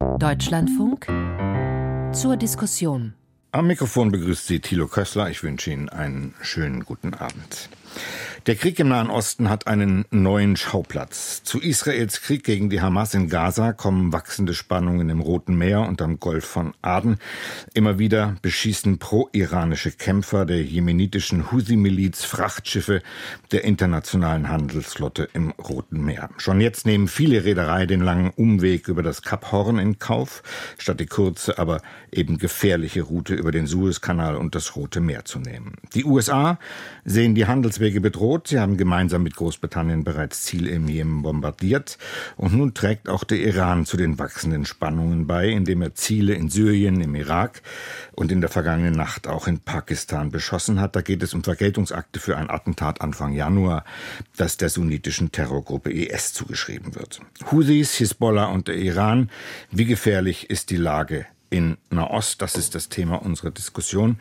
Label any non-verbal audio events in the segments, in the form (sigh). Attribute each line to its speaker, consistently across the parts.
Speaker 1: Deutschlandfunk zur Diskussion.
Speaker 2: Am Mikrofon begrüßt Sie Thilo Kössler. Ich wünsche Ihnen einen schönen guten Abend. Der Krieg im Nahen Osten hat einen neuen Schauplatz. Zu Israels Krieg gegen die Hamas in Gaza kommen wachsende Spannungen im Roten Meer und am Golf von Aden. Immer wieder beschießen pro-iranische Kämpfer der jemenitischen Houthi-Miliz Frachtschiffe der internationalen Handelsflotte im Roten Meer. Schon jetzt nehmen viele Reederei den langen Umweg über das Kap Horn in Kauf, statt die kurze, aber eben gefährliche Route über den Suezkanal und das Rote Meer zu nehmen. Die USA sehen die Handelswege bedroht. Sie haben gemeinsam mit Großbritannien bereits Ziele im Jemen bombardiert. Und nun trägt auch der Iran zu den wachsenden Spannungen bei, indem er Ziele in Syrien, im Irak und in der vergangenen Nacht auch in Pakistan beschossen hat. Da geht es um Vergeltungsakte für ein Attentat Anfang Januar, das der sunnitischen Terrorgruppe IS zugeschrieben wird. Houthis, Hisbollah und der Iran. Wie gefährlich ist die Lage in Nahost. Das ist das Thema unserer Diskussion,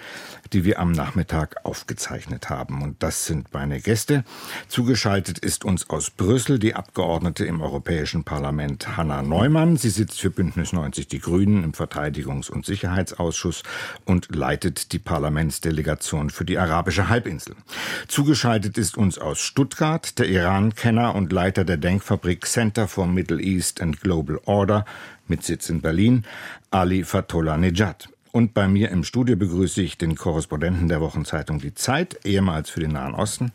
Speaker 2: die wir am Nachmittag aufgezeichnet haben. Und das sind meine Gäste. Zugeschaltet ist uns aus Brüssel die Abgeordnete im Europäischen Parlament Hanna Neumann. Sie sitzt für Bündnis 90 Die Grünen im Verteidigungs- und Sicherheitsausschuss und leitet die Parlamentsdelegation für die arabische Halbinsel. Zugeschaltet ist uns aus Stuttgart der Iran-Kenner und Leiter der Denkfabrik Center for Middle East and Global Order mit Sitz in Berlin, Ali Fatollah Nejad. Und bei mir im Studio begrüße ich den Korrespondenten der Wochenzeitung Die Zeit, ehemals für den Nahen Osten,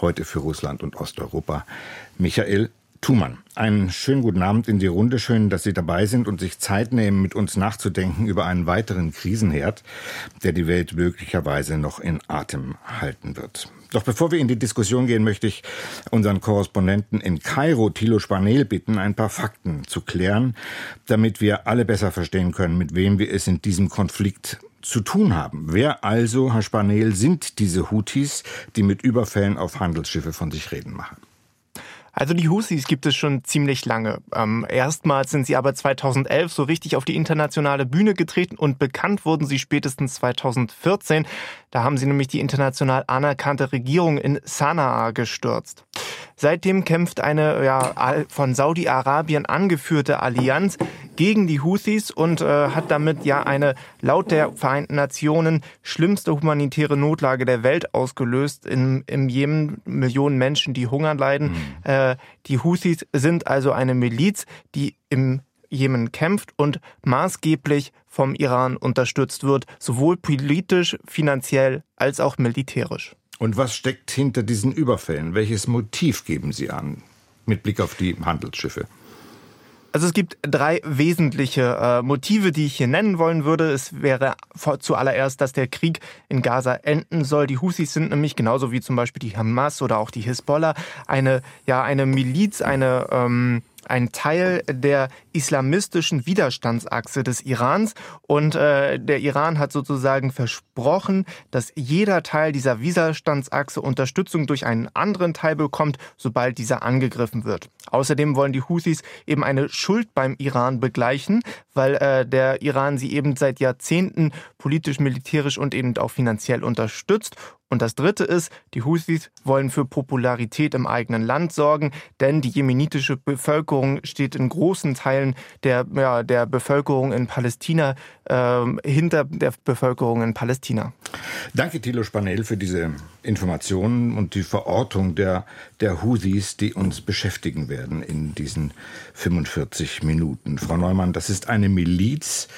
Speaker 2: heute für Russland und Osteuropa, Michael Thumann. Einen schönen guten Abend in die Runde. Schön, dass Sie dabei sind und sich Zeit nehmen, mit uns nachzudenken über einen weiteren Krisenherd, der die Welt möglicherweise noch in Atem halten wird. Doch bevor wir in die Diskussion gehen, möchte ich unseren Korrespondenten in Kairo, Thilo Spanel, bitten, ein paar Fakten zu klären, damit wir alle besser verstehen können, mit wem wir es in diesem Konflikt zu tun haben. Wer also, Herr Spanel, sind diese Houthis, die mit Überfällen auf Handelsschiffe von sich reden machen?
Speaker 3: Also die Husis gibt es schon ziemlich lange. Ähm, erstmals sind sie aber 2011 so richtig auf die internationale Bühne getreten und bekannt wurden sie spätestens 2014. Da haben sie nämlich die international anerkannte Regierung in Sanaa gestürzt. Seitdem kämpft eine ja, von Saudi-Arabien angeführte Allianz gegen die Houthis und äh, hat damit ja eine laut der Vereinten Nationen schlimmste humanitäre Notlage der Welt ausgelöst. In, Im Jemen Millionen Menschen, die Hungern leiden. Mhm. Äh, die Houthis sind also eine Miliz, die im Jemen kämpft und maßgeblich vom Iran unterstützt wird, sowohl politisch, finanziell als auch militärisch.
Speaker 2: Und was steckt hinter diesen Überfällen? Welches Motiv geben Sie an mit Blick auf die Handelsschiffe?
Speaker 3: Also es gibt drei wesentliche äh, Motive, die ich hier nennen wollen würde. Es wäre zuallererst, dass der Krieg in Gaza enden soll. Die Husis sind nämlich genauso wie zum Beispiel die Hamas oder auch die Hisbollah eine ja eine Miliz, eine ähm, ein Teil der islamistischen Widerstandsachse des Irans. Und äh, der Iran hat sozusagen versprochen, dass jeder Teil dieser Widerstandsachse Unterstützung durch einen anderen Teil bekommt, sobald dieser angegriffen wird. Außerdem wollen die Houthis eben eine Schuld beim Iran begleichen, weil äh, der Iran sie eben seit Jahrzehnten politisch, militärisch und eben auch finanziell unterstützt. Und das Dritte ist, die Houthis wollen für Popularität im eigenen Land sorgen, denn die jemenitische Bevölkerung steht in großen Teilen der, ja, der Bevölkerung in Palästina äh, hinter der Bevölkerung in Palästina.
Speaker 2: Danke, Thilo Spanel, für diese Informationen und die Verortung der, der Houthis, die uns beschäftigen werden in diesen 45 Minuten. Frau Neumann, das ist eine Miliz,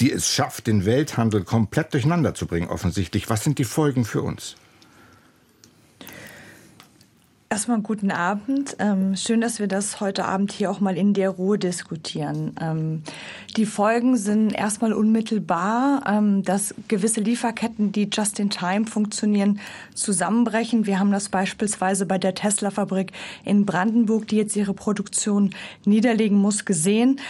Speaker 2: die es schafft, den Welthandel komplett durcheinander zu bringen, offensichtlich. Was sind die Folgen für uns?
Speaker 4: Erstmal guten Abend. Ähm, schön, dass wir das heute Abend hier auch mal in der Ruhe diskutieren. Ähm, die Folgen sind erstmal unmittelbar, ähm, dass gewisse Lieferketten, die just in time funktionieren, zusammenbrechen. Wir haben das beispielsweise bei der Tesla-Fabrik in Brandenburg, die jetzt ihre Produktion niederlegen muss, gesehen.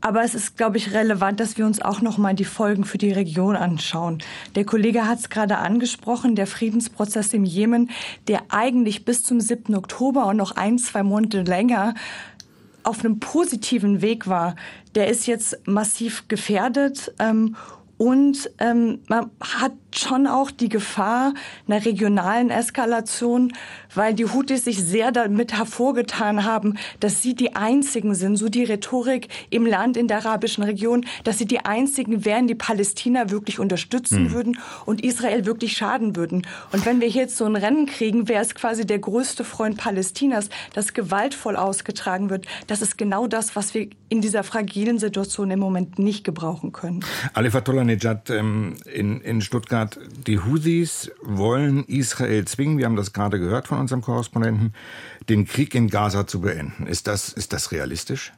Speaker 4: Aber es ist, glaube ich, relevant, dass wir uns auch noch mal die Folgen für die Region anschauen. Der Kollege hat es gerade angesprochen, der Friedensprozess im Jemen, der eigentlich bis zum 7. Oktober und noch ein, zwei Monate länger auf einem positiven Weg war, der ist jetzt massiv gefährdet. Ähm, Und ähm, man hat schon auch die Gefahr einer regionalen Eskalation, weil die Houthis sich sehr damit hervorgetan haben, dass sie die einzigen sind, so die Rhetorik im Land in der arabischen Region, dass sie die einzigen wären, die Palästina wirklich unterstützen mhm. würden und Israel wirklich schaden würden. Und wenn wir jetzt so ein Rennen kriegen, wer ist quasi der größte Freund Palästinas, das gewaltvoll ausgetragen wird, das ist genau das, was wir in dieser fragilen Situation im Moment nicht gebrauchen können.
Speaker 2: Ali Fatullah ähm, in, in Stuttgart, die Houthis wollen Israel zwingen, wir haben das gerade gehört von unserem Korrespondenten, den Krieg in Gaza zu beenden. Ist das, ist das realistisch?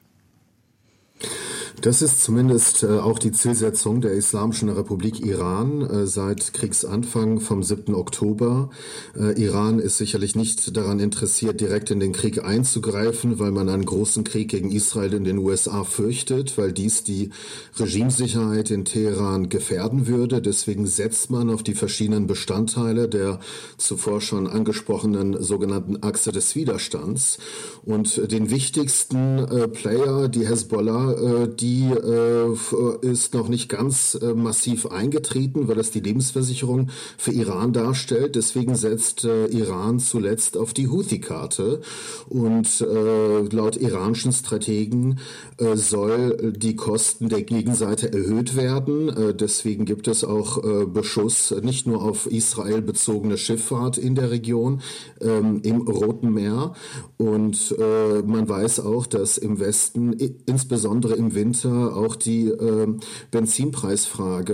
Speaker 5: Das ist zumindest äh, auch die Zielsetzung der Islamischen Republik Iran äh, seit Kriegsanfang vom 7. Oktober. Äh, Iran ist sicherlich nicht daran interessiert, direkt in den Krieg einzugreifen, weil man einen großen Krieg gegen Israel in den USA fürchtet, weil dies die Regimesicherheit in Teheran gefährden würde. Deswegen setzt man auf die verschiedenen Bestandteile der zuvor schon angesprochenen sogenannten Achse des Widerstands. Und den wichtigsten Player, die Hezbollah, die die äh, ist noch nicht ganz äh, massiv eingetreten, weil das die Lebensversicherung für Iran darstellt. Deswegen setzt äh, Iran zuletzt auf die Houthi-Karte. Und äh, laut iranischen Strategen äh, soll die Kosten der Gegenseite erhöht werden. Äh, deswegen gibt es auch Beschuss nicht nur auf Israel bezogene Schifffahrt in der Region ähm, im Roten Meer. Und man weiß auch, dass im Westen, insbesondere im Winter, Winter auch die äh, Benzinpreisfrage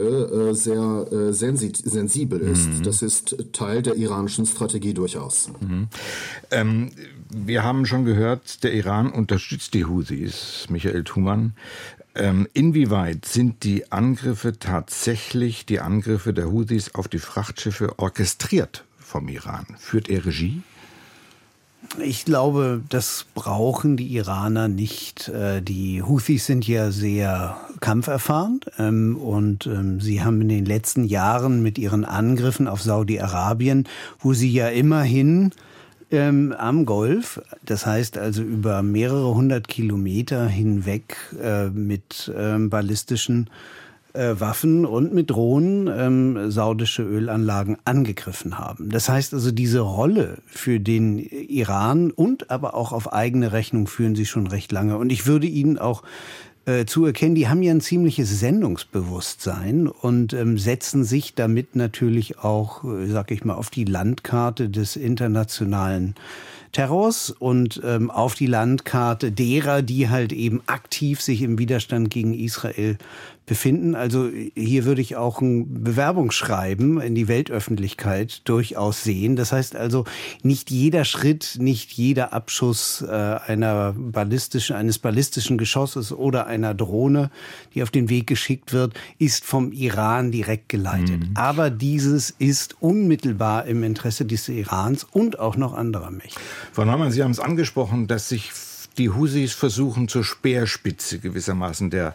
Speaker 5: äh, sehr äh, sensi sensibel ist. Mhm. Das ist Teil der iranischen Strategie durchaus. Mhm.
Speaker 2: Ähm, wir haben schon gehört, der Iran unterstützt die Houthis, Michael Thumann. Ähm, inwieweit sind die Angriffe tatsächlich, die Angriffe der Houthis auf die Frachtschiffe orchestriert vom Iran? Führt er Regie?
Speaker 6: Ich glaube, das brauchen die Iraner nicht. Äh, die Houthis sind ja sehr kampferfahren ähm, und ähm, sie haben in den letzten Jahren mit ihren Angriffen auf Saudi-Arabien, wo sie ja immerhin ähm, am Golf, das heißt also über mehrere hundert Kilometer hinweg äh, mit ähm, ballistischen äh, Waffen und mit Drohnen ähm, saudische Ölanlagen angegriffen haben. Das heißt also, diese Rolle für den Iran und aber auch auf eigene Rechnung führen sie schon recht lange. Und ich würde ihnen auch äh, zu erkennen, die haben ja ein ziemliches Sendungsbewusstsein und ähm, setzen sich damit natürlich auch, äh, sag ich mal, auf die Landkarte des internationalen Terrors und ähm, auf die Landkarte derer, die halt eben aktiv sich im Widerstand gegen Israel befinden. Also hier würde ich auch ein Bewerbungsschreiben in die Weltöffentlichkeit durchaus sehen. Das heißt also, nicht jeder Schritt, nicht jeder Abschuss äh, einer ballistischen, eines ballistischen Geschosses oder einer Drohne, die auf den Weg geschickt wird, ist vom Iran direkt geleitet. Mhm. Aber dieses ist unmittelbar im Interesse des Irans und auch noch anderer Mächte.
Speaker 2: Frau Neumann, Sie haben es angesprochen, dass sich die Husis versuchen zur Speerspitze gewissermaßen der,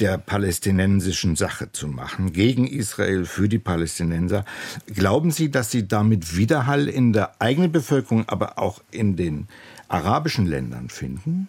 Speaker 2: der palästinensischen Sache zu machen, gegen Israel, für die Palästinenser. Glauben Sie, dass Sie damit Widerhall in der eigenen Bevölkerung, aber auch in den arabischen Ländern finden?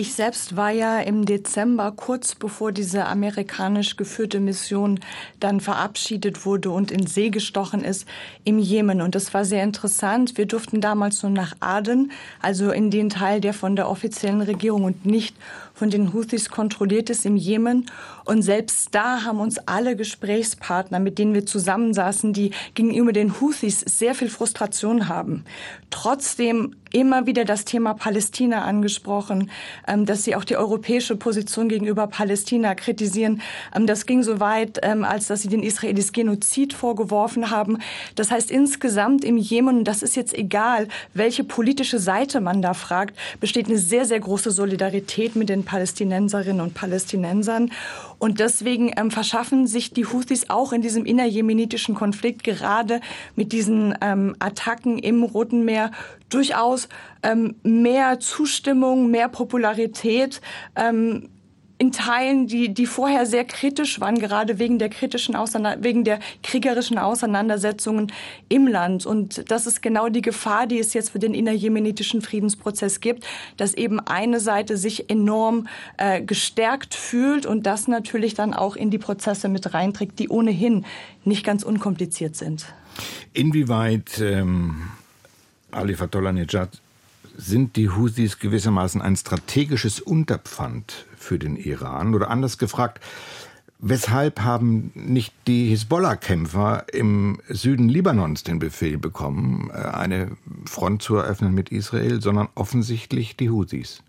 Speaker 4: Ich selbst war ja im Dezember, kurz bevor diese amerikanisch geführte Mission dann verabschiedet wurde und in See gestochen ist, im Jemen. Und das war sehr interessant. Wir durften damals nur nach Aden, also in den Teil, der von der offiziellen Regierung und nicht von den Houthis kontrolliert ist im Jemen. Und selbst da haben uns alle Gesprächspartner, mit denen wir zusammensaßen, die gegenüber den Houthis sehr viel Frustration haben. Trotzdem immer wieder das Thema Palästina angesprochen, ähm, dass sie auch die europäische Position gegenüber Palästina kritisieren. Ähm, das ging so weit, ähm, als dass sie den Israelis Genozid vorgeworfen haben. Das heißt, insgesamt im Jemen, und das ist jetzt egal, welche politische Seite man da fragt, besteht eine sehr, sehr große Solidarität mit den Palästinenserinnen und Palästinensern. Und deswegen ähm, verschaffen sich die Houthis auch in diesem innerjemenitischen Konflikt gerade mit diesen ähm, Attacken im Roten Meer durchaus ähm, mehr Zustimmung, mehr Popularität. Ähm, in Teilen, die, die vorher sehr kritisch waren, gerade wegen der kritischen Auseinander wegen der kriegerischen Auseinandersetzungen im Land. Und das ist genau die Gefahr, die es jetzt für den innerjemenitischen Friedensprozess gibt, dass eben eine Seite sich enorm äh, gestärkt fühlt und das natürlich dann auch in die Prozesse mit reinträgt, die ohnehin nicht ganz unkompliziert sind.
Speaker 2: Inwieweit ähm, Ali Fatollah Nejad sind die Houthis gewissermaßen ein strategisches Unterpfand für den Iran? Oder anders gefragt, weshalb haben nicht die Hisbollah-Kämpfer im Süden Libanons den Befehl bekommen, äh, eine Front zu eröffnen mit Israel, sondern offensichtlich die Houthis?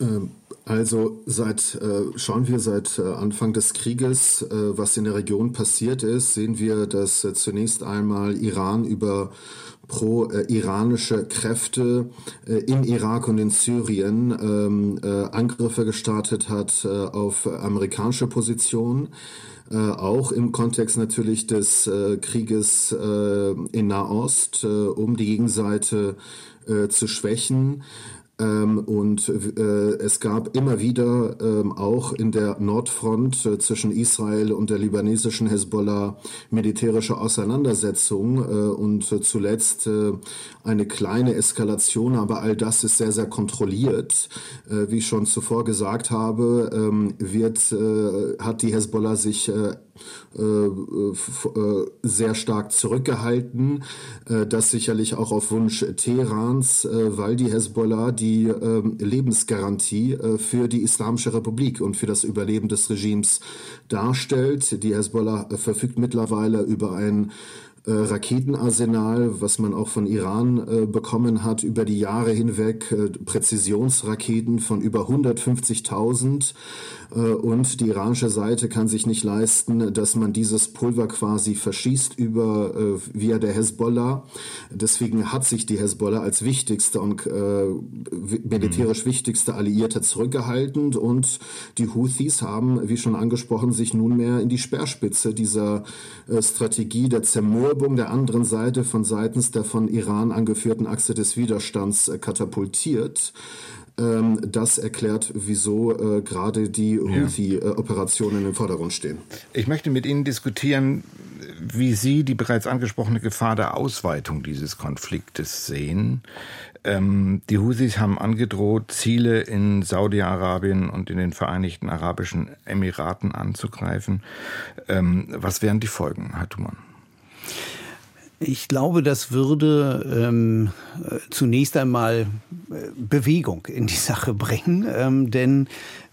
Speaker 5: Ähm, also seit äh, schauen wir seit äh, Anfang des Krieges, was in der Region passiert ist, sehen wir, dass zunächst einmal Iran über pro-iranische Kräfte äh, im Irak und in Syrien ähm, äh, Angriffe gestartet hat äh, auf amerikanische Positionen. auch im Kontext natürlich des Krieges in Nahost, um die Gegenseite zu schwächen. Ähm, und äh, es gab immer wieder ähm, auch in der Nordfront äh, zwischen Israel und der libanesischen Hezbollah militärische Auseinandersetzungen äh, und äh, zuletzt äh, eine kleine Eskalation, aber all das ist sehr, sehr kontrolliert. Äh, wie ich schon zuvor gesagt habe, ähm, wird, hat die Hezbollah sich äh, äh, sehr stark zurückgehalten. Äh, das sicherlich auch auf Wunsch Teherans, weil die Hezbollah die ähm, Lebensgarantie für die Islamische Republik und für das Überleben des Regimes darstellt. Die Hezbollah verfügt mittlerweile über ein äh, Raketenarsenal, was man auch von Iran äh, bekommen hat, über die Jahre hinweg äh, Präzisionsraketen von über 150.000 äh, und die iranische Seite kann sich nicht leisten, dass man dieses Pulver quasi verschießt über äh, via der Hezbollah. Deswegen hat sich die Hezbollah als wichtigste und äh, militärisch mhm. wichtigste Alliierte zurückgehalten und die Houthis haben, wie schon angesprochen, sich nunmehr in die Speerspitze dieser Strategie der Zermürbung der anderen Seite von seitens der von Iran angeführten Achse des Widerstands äh, katapultiert. Ähm, das erklärt, wieso äh, gerade die Houthi-Operationen im Vordergrund stehen.
Speaker 2: Ich möchte mit Ihnen diskutieren, wie Sie die bereits angesprochene Gefahr der Ausweitung dieses Konfliktes sehen. Ähm, die Houthis haben angedroht, Ziele in Saudi-Arabien und in den Vereinigten Arabischen Emiraten anzugreifen. Ähm, was wären die Folgen, Herr Thumann?
Speaker 6: Ich glaube, das würde ähm, zunächst einmal äh, Bewegung in die Sache bringen, ähm, denn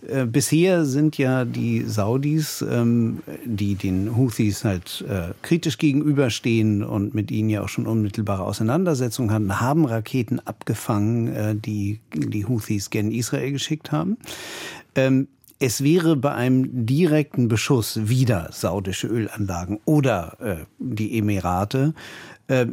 Speaker 6: äh, bisher sind ja die Saudis, ähm, die den Houthis halt äh, kritisch gegenüberstehen und mit ihnen ja auch schon unmittelbare Auseinandersetzungen hatten, haben Raketen abgefangen, äh, die die Houthis gen Israel geschickt haben. Ähm, es wäre bei einem direkten Beschuss wieder saudische Ölanlagen oder äh, die Emirate äh,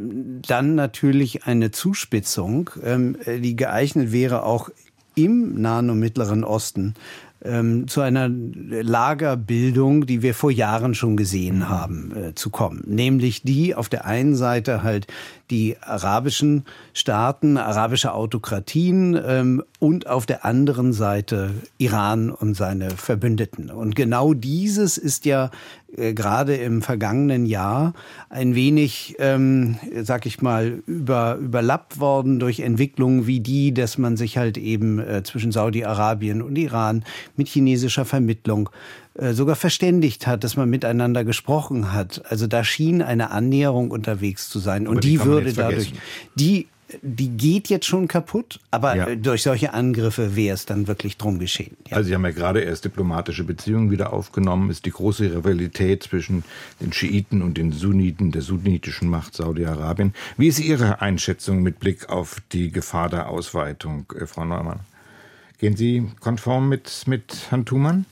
Speaker 6: dann natürlich eine Zuspitzung, ähm, die geeignet wäre, auch im Nahen und Mittleren Osten ähm, zu einer Lagerbildung, die wir vor Jahren schon gesehen haben, äh, zu kommen. Nämlich die auf der einen Seite halt die arabischen Staaten, arabische Autokratien ähm, und auf der anderen Seite Iran und seine Verbündeten. Und genau dieses ist ja äh, gerade im vergangenen Jahr ein wenig, ähm, sag ich mal, über, überlappt worden durch Entwicklungen wie die, dass man sich halt eben äh, zwischen Saudi-Arabien und Iran mit chinesischer Vermittlung sogar verständigt hat, dass man miteinander gesprochen hat. Also da schien eine Annäherung unterwegs zu sein. Und die, die würde dadurch, die die geht jetzt schon kaputt, aber ja. durch solche Angriffe wäre es dann wirklich drum geschehen.
Speaker 2: Ja. Also Sie haben ja gerade erst diplomatische Beziehungen wieder aufgenommen, ist die große Rivalität zwischen den Schiiten und den Sunniten der sunnitischen Macht Saudi-Arabien. Wie ist Ihre Einschätzung mit Blick auf die Gefahr der Ausweitung, äh, Frau Neumann? Gehen Sie konform mit, mit Herrn Thumann?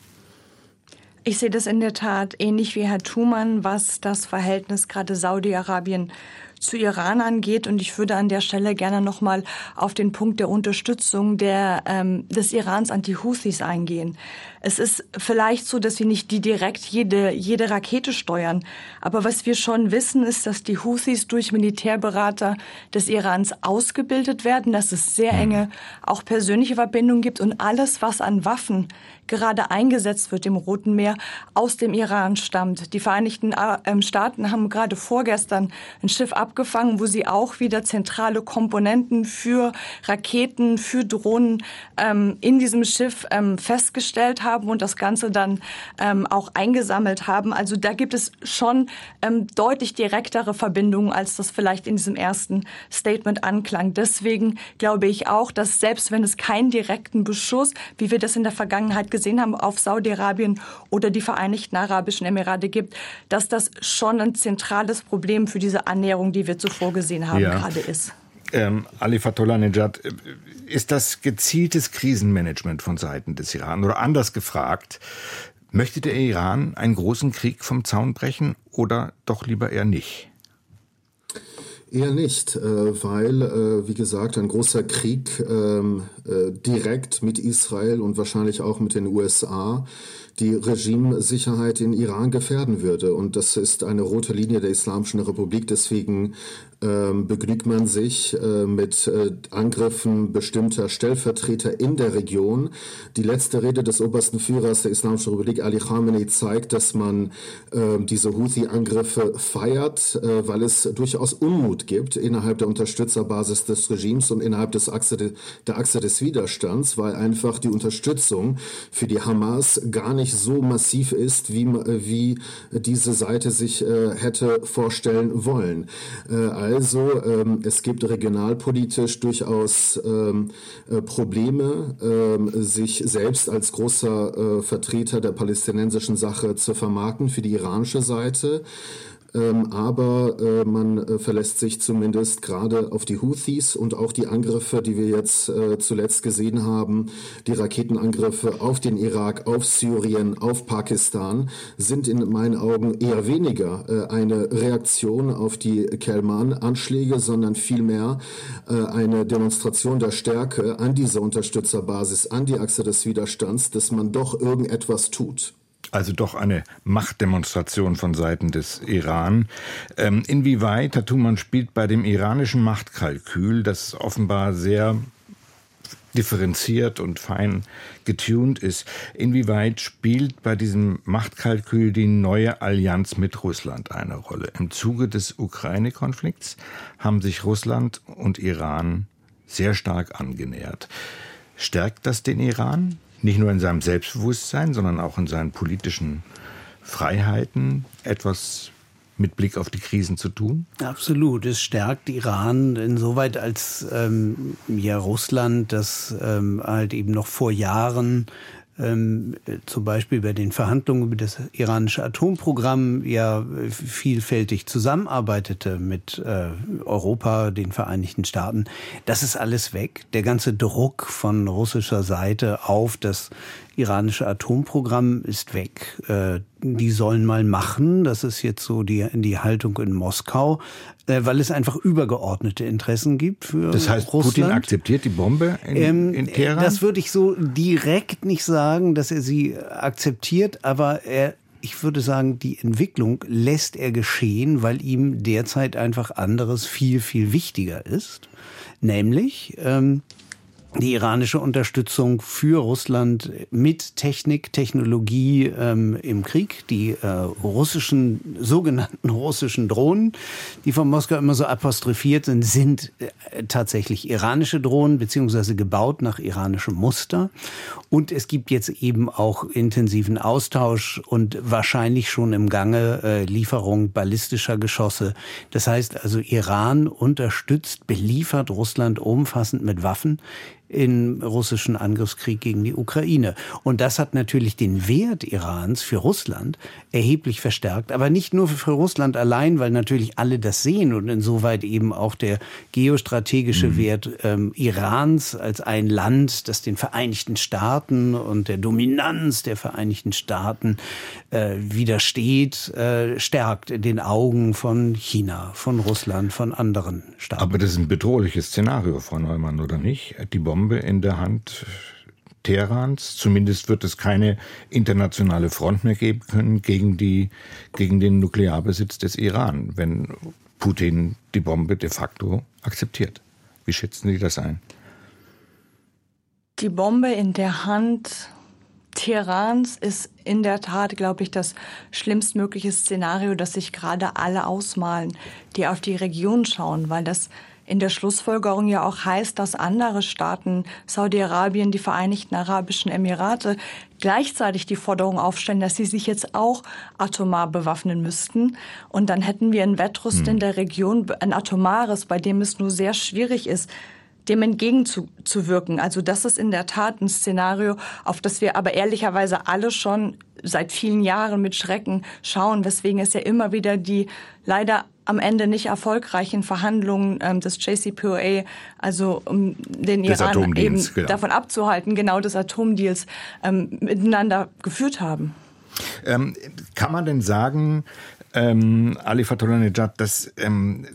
Speaker 4: Ich sehe das in der Tat ähnlich wie Herr Thumann, was das Verhältnis gerade Saudi-Arabien zu Iran angeht. Und ich würde an der Stelle gerne nochmal auf den Punkt der Unterstützung der, ähm, des Irans anti-Houthis eingehen. Es ist vielleicht so, dass sie nicht die direkt jede, jede Rakete steuern. Aber was wir schon wissen, ist, dass die Houthis durch Militärberater des Irans ausgebildet werden, dass es sehr enge, auch persönliche Verbindungen gibt und alles, was an Waffen gerade eingesetzt wird im Roten Meer, aus dem Iran stammt. Die Vereinigten äh, ähm, Staaten haben gerade vorgestern ein Schiff abgefangen, wo sie auch wieder zentrale Komponenten für Raketen, für Drohnen ähm, in diesem Schiff ähm, festgestellt haben und das Ganze dann ähm, auch eingesammelt haben. Also da gibt es schon ähm, deutlich direktere Verbindungen, als das vielleicht in diesem ersten Statement anklang. Deswegen glaube ich auch, dass selbst wenn es keinen direkten Beschuss, wie wir das in der Vergangenheit gesehen gesehen haben, auf Saudi-Arabien oder die Vereinigten Arabischen Emirate gibt, dass das schon ein zentrales Problem für diese Annäherung, die wir zuvor gesehen haben, ja. gerade ist.
Speaker 2: Ähm, Ali Fatullah Nejad, äh, ist das gezieltes Krisenmanagement von Seiten des Iran? Oder anders gefragt, möchte der Iran einen großen Krieg vom Zaun brechen oder doch lieber eher nicht?
Speaker 5: Eher nicht, äh, weil, äh, wie gesagt, ein großer Krieg ähm, äh, direkt mit Israel und wahrscheinlich auch mit den USA die Regimesicherheit in Iran gefährden würde. Und das ist eine rote Linie der Islamischen Republik. Deswegen ähm, begnügt man sich äh, mit äh, Angriffen bestimmter Stellvertreter in der Region. Die letzte Rede des obersten Führers der Islamischen Republik, Ali Khamenei, zeigt, dass man äh, diese Houthi-Angriffe feiert, äh, weil es durchaus Unmut gibt innerhalb der Unterstützerbasis des Regimes und innerhalb des Achse de, der Achse des Widerstands, weil einfach die Unterstützung für die Hamas gar nicht so massiv ist, wie, wie diese Seite sich äh, hätte vorstellen wollen. Äh, also, ähm, es gibt regionalpolitisch durchaus ähm, äh, Probleme, ähm, sich selbst als großer äh, Vertreter der palästinensischen Sache zu vermarkten für die iranische Seite. Ähm, aber äh, man äh, verlässt sich zumindest gerade auf die Houthis und auch die Angriffe, die wir jetzt äh, zuletzt gesehen haben, die Raketenangriffe auf den Irak, auf Syrien, auf Pakistan, sind in meinen Augen eher weniger eine Reaktion auf die Kelman-Anschläge, sondern vielmehr eine Demonstration der Stärke an dieser Unterstützerbasis, an die Achse des Widerstands, dass man doch irgendetwas tut.
Speaker 2: Also doch eine Machtdemonstration von Seiten des Iran. Ähm, inwieweit, Herr Thumann, spielt bei dem iranischen Machtkalkül, das offenbar sehr differenziert und fein getuned ist, inwieweit spielt bei diesem Machtkalkül die neue Allianz mit Russland eine Rolle? Im Zuge des Ukraine-Konflikts haben sich Russland und Iran sehr stark angenähert. Stärkt das den Iran? Nicht nur in seinem Selbstbewusstsein, sondern auch in seinen politischen Freiheiten etwas mit Blick auf die Krisen zu tun?
Speaker 6: Absolut. Es stärkt Iran insoweit, als ähm, ja Russland, das ähm, halt eben noch vor Jahren ähm, zum Beispiel bei den Verhandlungen über das iranische Atomprogramm ja vielfältig zusammenarbeitete mit äh, Europa, den Vereinigten Staaten. Das ist alles weg. Der ganze Druck von russischer Seite auf das iranische Atomprogramm ist weg. Äh, die sollen mal machen. Das ist jetzt so die, die Haltung in Moskau, äh, weil es einfach übergeordnete Interessen gibt für
Speaker 2: Das heißt,
Speaker 6: Russland.
Speaker 2: Putin akzeptiert die Bombe in, ähm, in Teheran?
Speaker 6: Das würde ich so direkt nicht sagen, dass er sie akzeptiert, aber er ich würde sagen, die Entwicklung lässt er geschehen, weil ihm derzeit einfach anderes viel, viel wichtiger ist. Nämlich, ähm, die iranische Unterstützung für Russland mit Technik, Technologie ähm, im Krieg, die äh, russischen, sogenannten russischen Drohnen, die von Moskau immer so apostrophiert sind, sind äh, tatsächlich iranische Drohnen, beziehungsweise gebaut nach iranischem Muster. Und es gibt jetzt eben auch intensiven Austausch und wahrscheinlich schon im Gange äh, Lieferung ballistischer Geschosse. Das heißt also, Iran unterstützt, beliefert Russland umfassend mit Waffen im russischen Angriffskrieg gegen die Ukraine. Und das hat natürlich den Wert Irans für Russland erheblich verstärkt. Aber nicht nur für Russland allein, weil natürlich alle das sehen und insoweit eben auch der geostrategische mhm. Wert ähm, Irans als ein Land, das den Vereinigten Staaten und der Dominanz der Vereinigten Staaten äh, widersteht, äh, stärkt in den Augen von China, von Russland, von anderen Staaten.
Speaker 2: Aber das ist ein bedrohliches Szenario, Frau Neumann, oder nicht? Die Bombe in der Hand Teherans. Zumindest wird es keine internationale Front mehr geben können gegen, die, gegen den Nuklearbesitz des Iran, wenn Putin die Bombe de facto akzeptiert. Wie schätzen Sie das ein?
Speaker 4: Die Bombe in der Hand Teherans ist in der Tat, glaube ich, das schlimmstmögliche Szenario, das sich gerade alle ausmalen, die auf die Region schauen, weil das in der Schlussfolgerung ja auch heißt, dass andere Staaten, Saudi-Arabien, die Vereinigten Arabischen Emirate, gleichzeitig die Forderung aufstellen, dass sie sich jetzt auch atomar bewaffnen müssten. Und dann hätten wir ein Wettrüst hm. in der Region, ein atomares, bei dem es nur sehr schwierig ist, dem entgegenzuwirken. Also das ist in der Tat ein Szenario, auf das wir aber ehrlicherweise alle schon seit vielen Jahren mit Schrecken schauen, weswegen es ja immer wieder die leider am Ende nicht erfolgreichen Verhandlungen ähm, des JCPOA, also um den des Iran eben genau. davon abzuhalten, genau des Atomdeals ähm, miteinander geführt haben.
Speaker 2: Ähm, kann man denn sagen, ähm, Ali Fatullah dass ähm,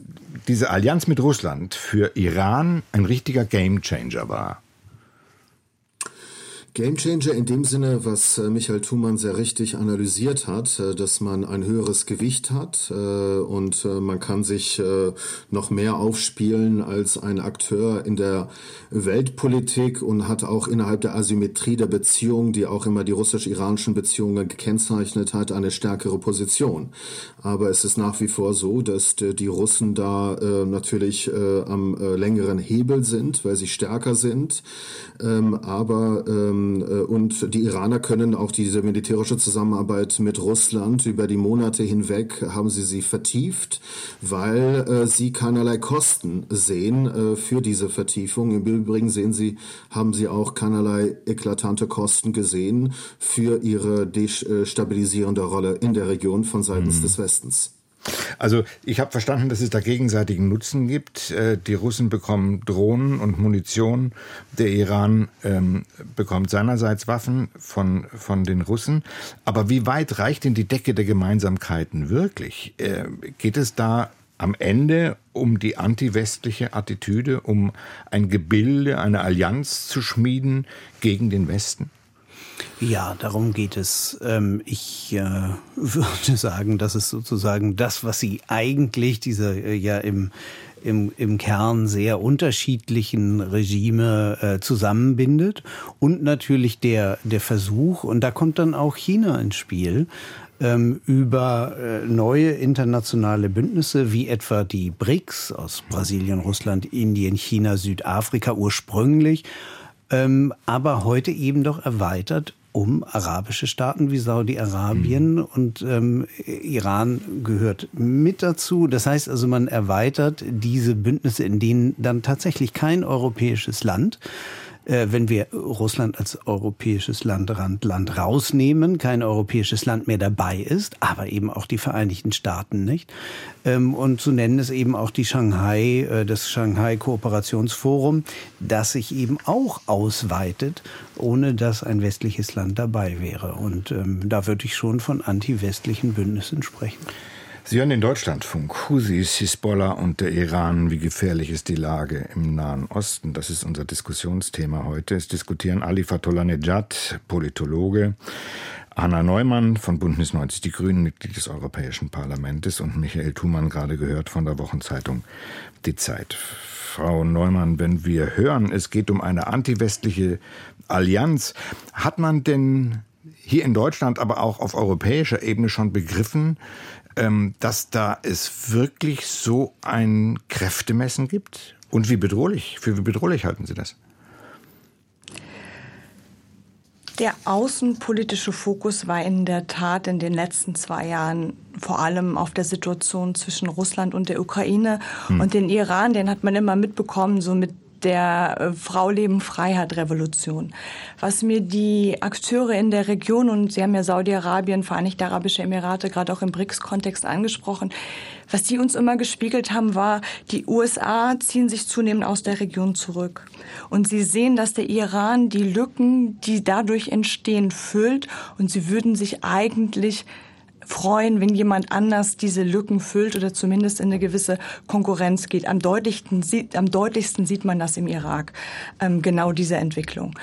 Speaker 2: diese Allianz mit Russland für Iran ein richtiger Gamechanger war?
Speaker 5: Gamechanger in dem Sinne, was äh, Michael Thumann sehr richtig analysiert hat, äh, dass man ein höheres Gewicht hat äh, und man kann sich noch mehr aufspielen als ein Akteur in der Weltpolitik und hat auch innerhalb der Asymmetrie der Beziehungen, die auch immer die russisch-iranischen Beziehungen gekennzeichnet hat, eine stärkere Position. Aber es ist nach wie vor so, dass die Russen da natürlich am längeren Hebel sind, weil sie stärker sind. Ähm, aber ähm, ähm, äh, und die Iraner können auch diese militärische Zusammenarbeit mit Russland über die Monate hinweg haben sie sie vertieft, weil äh, sie keinerlei Kosten sehen äh, für diese Vertiefung. Im Übrigen sehen sie, haben sie auch keinerlei eklatante Kosten gesehen für ihre destabilisierende Rolle in der Region von seitens mhm. des Westens.
Speaker 2: Also ich habe verstanden, dass es da gegenseitigen Nutzen gibt. Äh, die Russen bekommen Drohnen und Munition. Der Iran ähm, bekommt seinerseits Waffen von, von den Russen. Aber wie weit reicht denn die Decke der Gemeinsamkeiten wirklich? Äh, geht es da am Ende um die antiwestliche Attitüde, um ein Gebilde, eine Allianz zu schmieden gegen den Westen?
Speaker 6: Ja, darum geht es. Ähm, ich äh, (laughs) würde sagen, das ist sozusagen das, was Sie eigentlich diese äh, ja im im, im Kern sehr unterschiedlichen Regime äh, zusammenbindet und natürlich der, der Versuch, und da kommt dann auch China ins Spiel, ähm, über neue internationale Bündnisse wie etwa die BRICS aus Brasilien, Russland, Indien, China, Südafrika ursprünglich ähm, aber heute eben doch erweitert um arabische Staaten wie Saudi-Arabien mhm. und ähm, Iran gehört mit dazu. Das heißt also, man erweitert diese Bündnisse, in denen dann tatsächlich kein europäisches Land äh, wenn wir Russland als europäisches Land, Land rausnehmen, kein europäisches Land mehr dabei ist, aber eben auch die Vereinigten Staaten nicht. Ähm, und zu nennen ist eben auch die Shanghai, äh, das Shanghai Kooperationsforum, das sich eben auch ausweitet, ohne dass ein westliches Land dabei wäre. Und ähm, da würde ich schon von anti-westlichen Bündnissen sprechen.
Speaker 2: Sie hören den Deutschlandfunk. Husis, Hisbollah und der Iran. Wie gefährlich ist die Lage im Nahen Osten? Das ist unser Diskussionsthema heute. Es diskutieren Ali Fatullah Nejad, Politologe, Anna Neumann von Bündnis 90 Die Grünen, Mitglied des Europäischen Parlaments und Michael Thumann, gerade gehört von der Wochenzeitung Die Zeit. Frau Neumann, wenn wir hören, es geht um eine antiwestliche Allianz, hat man denn hier in Deutschland, aber auch auf europäischer Ebene schon begriffen, ähm, dass da es wirklich so ein Kräftemessen gibt? Und wie bedrohlich, für wie bedrohlich halten Sie das?
Speaker 4: Der außenpolitische Fokus war in der Tat in den letzten zwei Jahren vor allem auf der Situation zwischen Russland und der Ukraine hm. und den Iran. Den hat man immer mitbekommen, so mit der äh, Frau Leben Freiheit Revolution. Was mir die Akteure in der Region und Sie haben ja Saudi-Arabien, Vereinigte Arabische Emirate gerade auch im BRICS-Kontext angesprochen, was die uns immer gespiegelt haben, war, die USA ziehen sich zunehmend aus der Region zurück. Und sie sehen, dass der Iran die Lücken, die dadurch entstehen, füllt. Und sie würden sich eigentlich freuen, wenn jemand anders diese Lücken füllt oder zumindest in eine gewisse Konkurrenz geht. Am deutlichsten, sieht, am deutlichsten sieht man das im Irak, ähm, genau diese Entwicklung.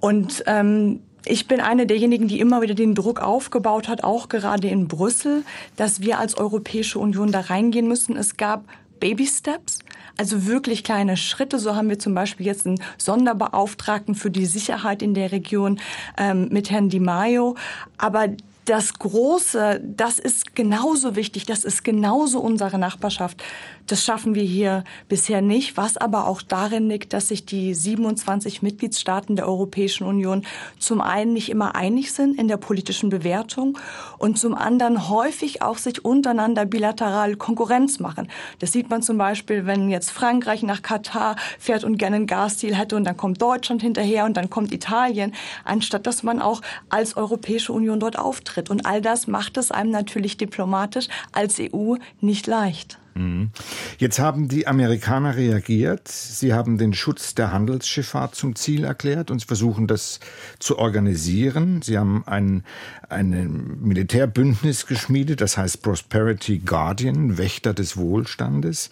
Speaker 4: Und ähm, ich bin eine derjenigen, die immer wieder den Druck aufgebaut hat, auch gerade in Brüssel, dass wir als Europäische Union da reingehen müssen. Es gab Baby Steps, also wirklich kleine Schritte. So haben wir zum Beispiel jetzt einen Sonderbeauftragten für die Sicherheit in der Region ähm, mit Herrn Di Maio. Aber das Große, das ist genauso wichtig, das ist genauso unsere Nachbarschaft. Das schaffen wir hier bisher nicht, was aber auch darin liegt, dass sich die 27 Mitgliedstaaten der Europäischen Union zum einen nicht immer einig sind in der politischen Bewertung und zum anderen häufig auch sich untereinander bilateral Konkurrenz machen. Das sieht man zum Beispiel, wenn jetzt Frankreich nach Katar fährt und gerne einen Gasdeal hätte und dann kommt Deutschland hinterher und dann kommt Italien, anstatt dass man auch als Europäische Union dort auftritt. Und all das macht es einem natürlich diplomatisch als EU nicht leicht.
Speaker 2: Jetzt haben die Amerikaner reagiert. Sie haben den Schutz der Handelsschifffahrt zum Ziel erklärt und versuchen das zu organisieren. Sie haben ein, ein Militärbündnis geschmiedet, das heißt Prosperity Guardian, Wächter des Wohlstandes.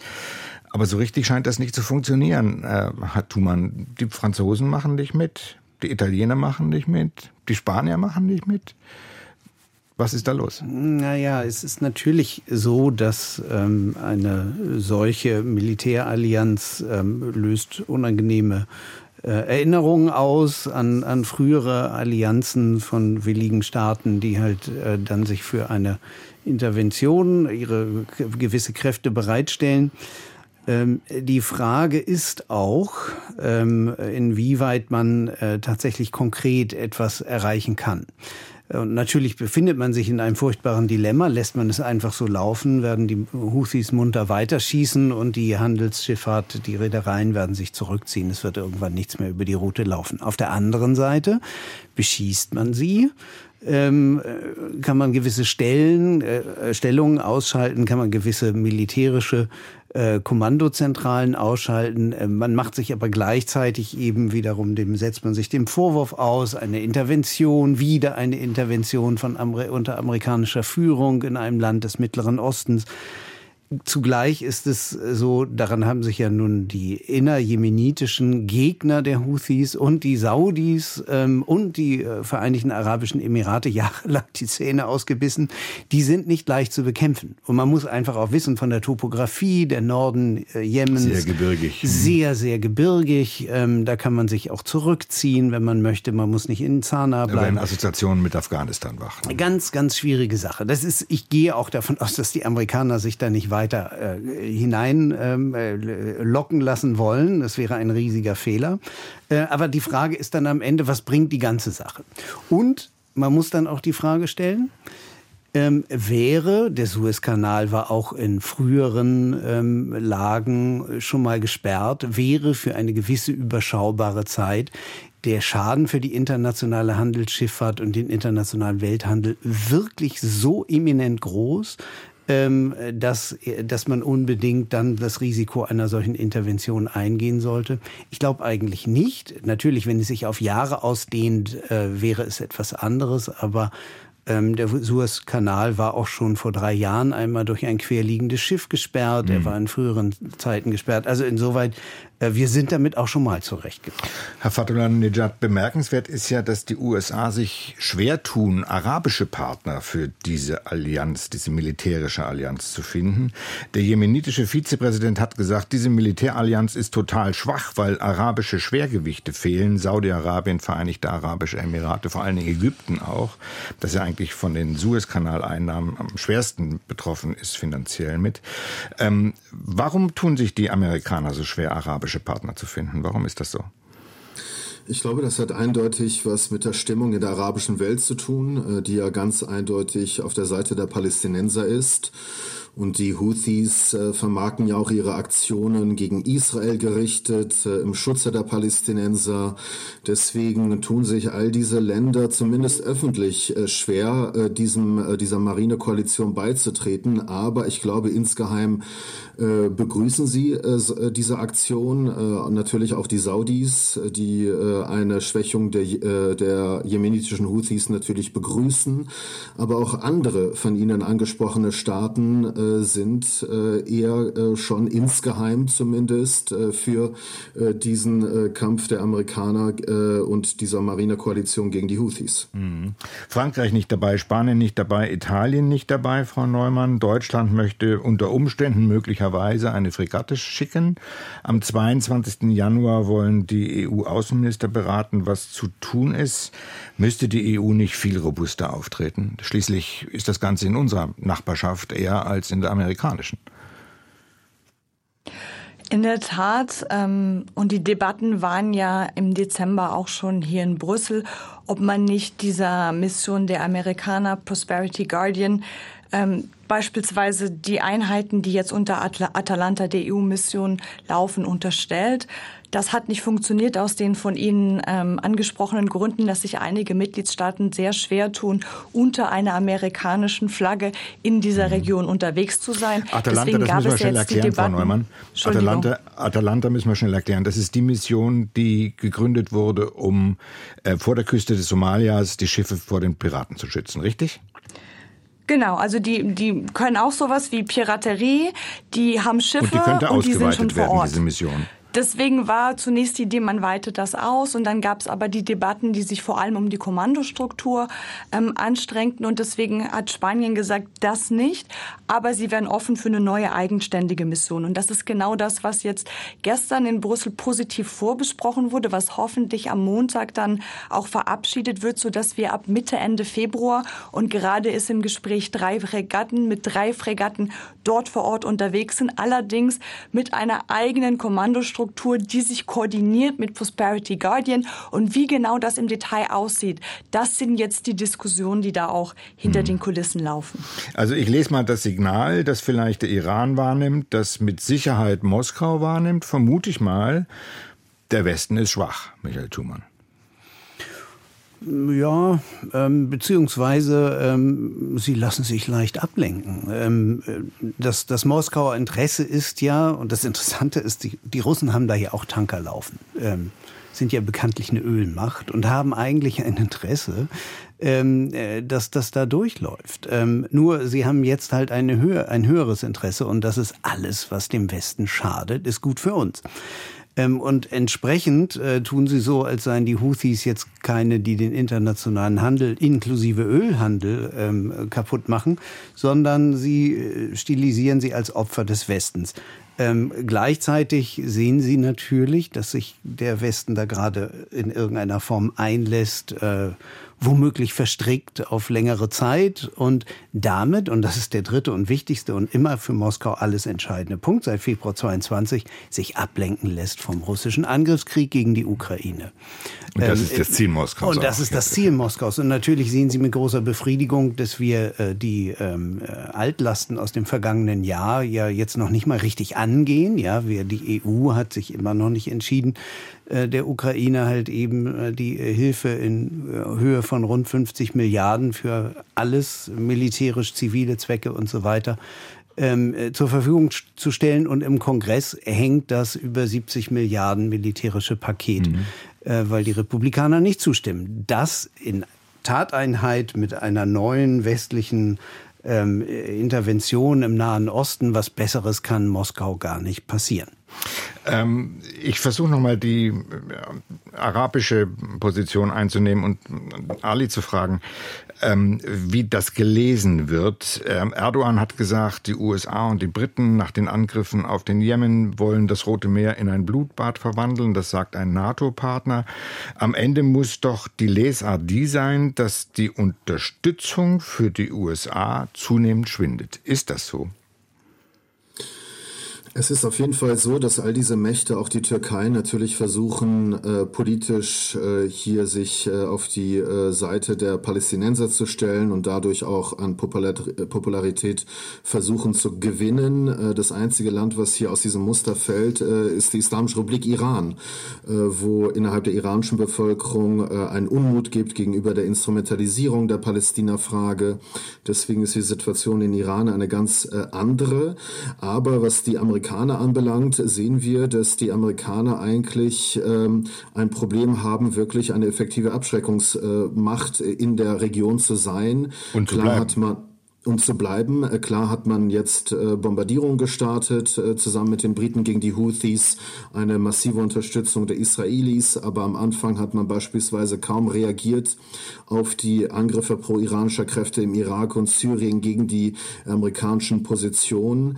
Speaker 2: Aber so richtig scheint das nicht zu funktionieren. Äh, Thumann, die Franzosen machen nicht mit, die Italiener machen nicht mit, die Spanier machen nicht mit. Was ist da los?
Speaker 6: Naja, es ist natürlich so, dass ähm, eine solche Militärallianz ähm, löst unangenehme äh, Erinnerungen aus an, an frühere Allianzen von willigen Staaten, die halt äh, dann sich für eine Intervention ihre gewisse Kräfte bereitstellen. Ähm, die Frage ist auch, ähm, inwieweit man äh, tatsächlich konkret etwas erreichen kann. Und natürlich befindet man sich in einem furchtbaren Dilemma. Lässt man es einfach so laufen, werden die Houthis munter weiterschießen und die Handelsschifffahrt, die Reedereien werden sich zurückziehen. Es wird irgendwann nichts mehr über die Route laufen. Auf der anderen Seite beschießt man sie ähm, äh, kann man gewisse Stellen, äh, Stellungen ausschalten, kann man gewisse militärische äh, Kommandozentralen ausschalten. Äh, man macht sich aber gleichzeitig eben wiederum dem, setzt man sich dem Vorwurf aus, eine Intervention, wieder eine Intervention von Amer unter amerikanischer Führung in einem Land des Mittleren Ostens. Zugleich ist es so, daran haben sich ja nun die innerjemenitischen Gegner der Houthis und die Saudis ähm, und die äh, Vereinigten Arabischen Emirate (laughs) jahrelang die Zähne ausgebissen. Die sind nicht leicht zu bekämpfen. Und man muss einfach auch wissen von der Topografie, der Norden äh, Jemens.
Speaker 2: Sehr gebirgig.
Speaker 6: Sehr, sehr gebirgig. Ähm, da kann man sich auch zurückziehen, wenn man möchte. Man muss nicht in Zana bleiben. Aber in
Speaker 2: Assoziation mit Afghanistan wach.
Speaker 6: Ganz, ganz schwierige Sache. Das ist, ich gehe auch davon aus, dass die Amerikaner sich da nicht weiter weiter äh, hinein ähm, äh, locken lassen wollen. Das wäre ein riesiger Fehler. Äh, aber die Frage ist dann am Ende, was bringt die ganze Sache? Und man muss dann auch die Frage stellen, ähm, wäre, der Suezkanal war auch in früheren ähm, Lagen schon mal gesperrt, wäre für eine gewisse überschaubare Zeit der Schaden für die internationale Handelsschifffahrt und den internationalen Welthandel wirklich so eminent groß, dass, dass man unbedingt dann das Risiko einer solchen Intervention eingehen sollte? Ich glaube eigentlich nicht. Natürlich, wenn es sich auf Jahre ausdehnt, äh, wäre es etwas anderes, aber ähm, der Suezkanal war auch schon vor drei Jahren einmal durch ein querliegendes Schiff gesperrt. Mhm. Er war in früheren Zeiten gesperrt. Also insoweit wir sind damit auch schon mal zurechtgekommen.
Speaker 2: Herr Fatullah Nejad, bemerkenswert ist ja, dass die USA sich schwer tun, arabische Partner für diese Allianz, diese militärische Allianz zu finden. Der jemenitische Vizepräsident hat gesagt, diese Militärallianz ist total schwach, weil arabische Schwergewichte fehlen. Saudi-Arabien, Vereinigte Arabische Emirate, vor allen Dingen Ägypten auch, das ja eigentlich von den Suezkanaleinnahmen am schwersten betroffen ist finanziell mit. Ähm, warum tun sich die Amerikaner so schwer, arabische arabische Partner zu finden. Warum ist das so?
Speaker 5: Ich glaube, das hat eindeutig was mit der Stimmung in der arabischen Welt zu tun, äh, die ja ganz eindeutig auf der Seite der Palästinenser ist. Und die Houthis äh, vermarkten ja auch ihre Aktionen gegen Israel gerichtet, äh, im Schutze der Palästinenser. Deswegen tun sich all diese Länder zumindest öffentlich äh, schwer, äh, diesem, äh, dieser Marinekoalition beizutreten. Aber ich glaube, insgeheim äh, begrüßen sie diese Aktion. natürlich auch die Saudis, die eine Schwächung der, der jemenitischen Houthis natürlich begrüßen. Aber auch andere von ihnen angesprochene Staaten äh, sind äh, eher äh, schon insgeheim zumindest äh, für äh, diesen Kampf der Amerikaner und dieser Marinekoalition gegen die Houthis.
Speaker 2: Mhm. Frankreich nicht dabei, Spanien nicht dabei, Italien nicht dabei, Frau Neumann. Deutschland möchte unter Umständen möglicherweise eine Fregatte schicken. Am 22. Januar wollen die EU-Außenminister beraten, was zu tun ist. Müsste die EU nicht viel robuster auftreten? Schließlich ist das Ganze in unserer Nachbarschaft eher als in der amerikanischen.
Speaker 4: In der Tat, ähm, und die Debatten waren ja im Dezember auch schon hier in Brüssel, ob man nicht dieser Mission der Amerikaner Prosperity Guardian ähm, beispielsweise die Einheiten, die jetzt unter Atalanta der EU-Mission laufen, unterstellt. Das hat nicht funktioniert aus den von Ihnen ähm, angesprochenen Gründen, dass sich einige Mitgliedstaaten sehr schwer tun, unter einer amerikanischen Flagge in dieser mhm. Region unterwegs zu sein.
Speaker 2: Atalanta, Deswegen das müssen wir schnell erklären, Frau Neumann. Atalanta, Atalanta müssen wir schnell erklären. Das ist die Mission, die gegründet wurde, um äh, vor der Küste des Somalias die Schiffe vor den Piraten zu schützen, richtig?
Speaker 4: Genau, also die, die können auch sowas wie Piraterie, die haben Schiffe und
Speaker 2: die, könnte
Speaker 4: und die sind schon
Speaker 2: vor
Speaker 4: Ort.
Speaker 2: Diese Mission.
Speaker 4: Deswegen war zunächst die Idee, man weitet das aus und dann gab es aber die Debatten, die sich vor allem um die Kommandostruktur ähm, anstrengten und deswegen hat Spanien gesagt, das nicht, aber sie wären offen für eine neue eigenständige Mission. Und das ist genau das, was jetzt gestern in Brüssel positiv vorbesprochen wurde, was hoffentlich am Montag dann auch verabschiedet wird, so dass wir ab Mitte Ende Februar und gerade ist im Gespräch drei Fregatten mit drei Fregatten dort vor Ort unterwegs sind, allerdings mit einer eigenen Kommandostruktur Struktur, die sich koordiniert mit Prosperity Guardian. Und wie genau das im Detail aussieht, das sind jetzt die Diskussionen, die da auch hinter hm. den Kulissen laufen.
Speaker 2: Also ich lese mal das Signal, das vielleicht der Iran wahrnimmt, das mit Sicherheit Moskau wahrnimmt, vermute ich mal, der Westen ist schwach, Michael Thumann.
Speaker 6: Ja, ähm, beziehungsweise ähm, sie lassen sich leicht ablenken. Ähm, das, das Moskauer Interesse ist ja, und das Interessante ist, die, die Russen haben da ja auch Tanker laufen, ähm, sind ja bekanntlich eine Ölmacht und haben eigentlich ein Interesse, ähm, äh, dass das da durchläuft. Ähm, nur sie haben jetzt halt eine Höhe, ein höheres Interesse und das ist alles, was dem Westen schadet, ist gut für uns. Ähm, und entsprechend äh, tun sie so, als seien die Houthis jetzt keine, die den internationalen Handel inklusive Ölhandel ähm, kaputt machen, sondern sie äh, stilisieren sie als Opfer des Westens. Ähm, gleichzeitig sehen Sie natürlich, dass sich der Westen da gerade in irgendeiner Form einlässt, äh, womöglich verstrickt auf längere Zeit und damit, und das ist der dritte und wichtigste und immer für Moskau alles entscheidende Punkt seit Februar 22, sich ablenken lässt vom russischen Angriffskrieg gegen die Ukraine.
Speaker 2: Und das ähm, ist das Ziel Moskaus.
Speaker 6: Und das ist das Ziel Moskaus. Und natürlich sehen Sie mit großer Befriedigung, dass wir äh, die ähm, äh, Altlasten aus dem vergangenen Jahr ja jetzt noch nicht mal richtig angehen. Ja, wir, die EU hat sich immer noch nicht entschieden, der Ukraine halt eben äh, die Hilfe in äh, Höhe von rund 50 Milliarden für alles, militärisch, zivile Zwecke und so weiter, ähm, zur Verfügung zu stellen. Und im Kongress hängt das über 70 Milliarden militärische Paket, mhm. äh, weil die Republikaner nicht zustimmen. Das in Tateinheit mit einer neuen westlichen ähm, Intervention im Nahen Osten, was Besseres kann Moskau gar nicht passieren.
Speaker 2: Ähm, ich versuche nochmal die äh, arabische Position einzunehmen und Ali zu fragen, ähm, wie das gelesen wird. Ähm, Erdogan hat gesagt, die USA und die Briten nach den Angriffen auf den Jemen wollen das Rote Meer in ein Blutbad verwandeln. Das sagt ein NATO-Partner. Am Ende muss doch die Lesart die sein, dass die Unterstützung für die USA zunehmend schwindet. Ist das so?
Speaker 5: Es ist auf jeden Fall so, dass all diese Mächte, auch die Türkei, natürlich versuchen, äh, politisch äh, hier sich äh, auf die äh, Seite der Palästinenser zu stellen und dadurch auch an Popular Popularität versuchen zu gewinnen. Äh, das einzige Land, was hier aus diesem Muster fällt, äh, ist die Islamische Republik Iran, wo innerhalb der iranischen Bevölkerung ein Unmut gibt gegenüber der Instrumentalisierung der Palästina-Frage. Deswegen ist die Situation in Iran eine ganz andere. Aber was die Amerikaner Amerikaner anbelangt, sehen wir, dass die Amerikaner eigentlich ähm, ein Problem haben, wirklich eine effektive Abschreckungsmacht in der Region zu sein.
Speaker 2: Und Klar hat man
Speaker 5: um zu bleiben. Äh, klar hat man jetzt äh, Bombardierungen gestartet, äh, zusammen mit den Briten gegen die Houthis, eine massive Unterstützung der Israelis, aber am Anfang hat man beispielsweise kaum reagiert auf die Angriffe pro-iranischer Kräfte im Irak und Syrien gegen die amerikanischen Positionen.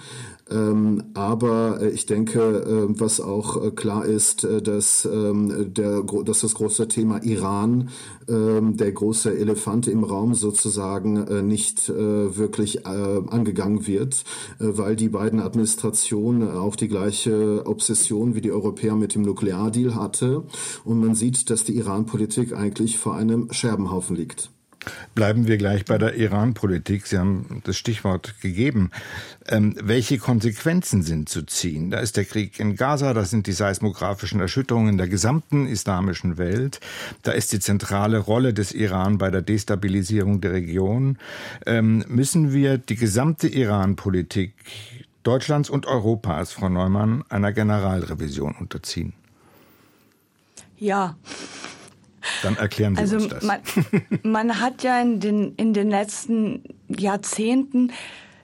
Speaker 5: Ähm, aber äh, ich denke, äh, was auch äh, klar ist, äh, dass, ähm, der, dass das große Thema Iran, ähm, der große Elefant im Raum sozusagen, nicht wirklich angegangen wird, weil die beiden Administrationen auch die gleiche Obsession wie die Europäer mit dem Nukleardeal hatte. Und man sieht, dass die Iran-Politik eigentlich vor einem Scherbenhaufen liegt.
Speaker 2: Bleiben wir gleich bei der Iran-Politik. Sie haben das Stichwort gegeben. Ähm, welche Konsequenzen sind zu ziehen? Da ist der Krieg in Gaza, da sind die seismografischen Erschütterungen der gesamten islamischen Welt, da ist die zentrale Rolle des Iran bei der Destabilisierung der Region. Ähm, müssen wir die gesamte Iran-Politik Deutschlands und Europas, Frau Neumann, einer Generalrevision unterziehen?
Speaker 4: Ja.
Speaker 2: Dann erklären Sie
Speaker 4: also
Speaker 2: uns das.
Speaker 4: Man, man hat ja in den, in den letzten Jahrzehnten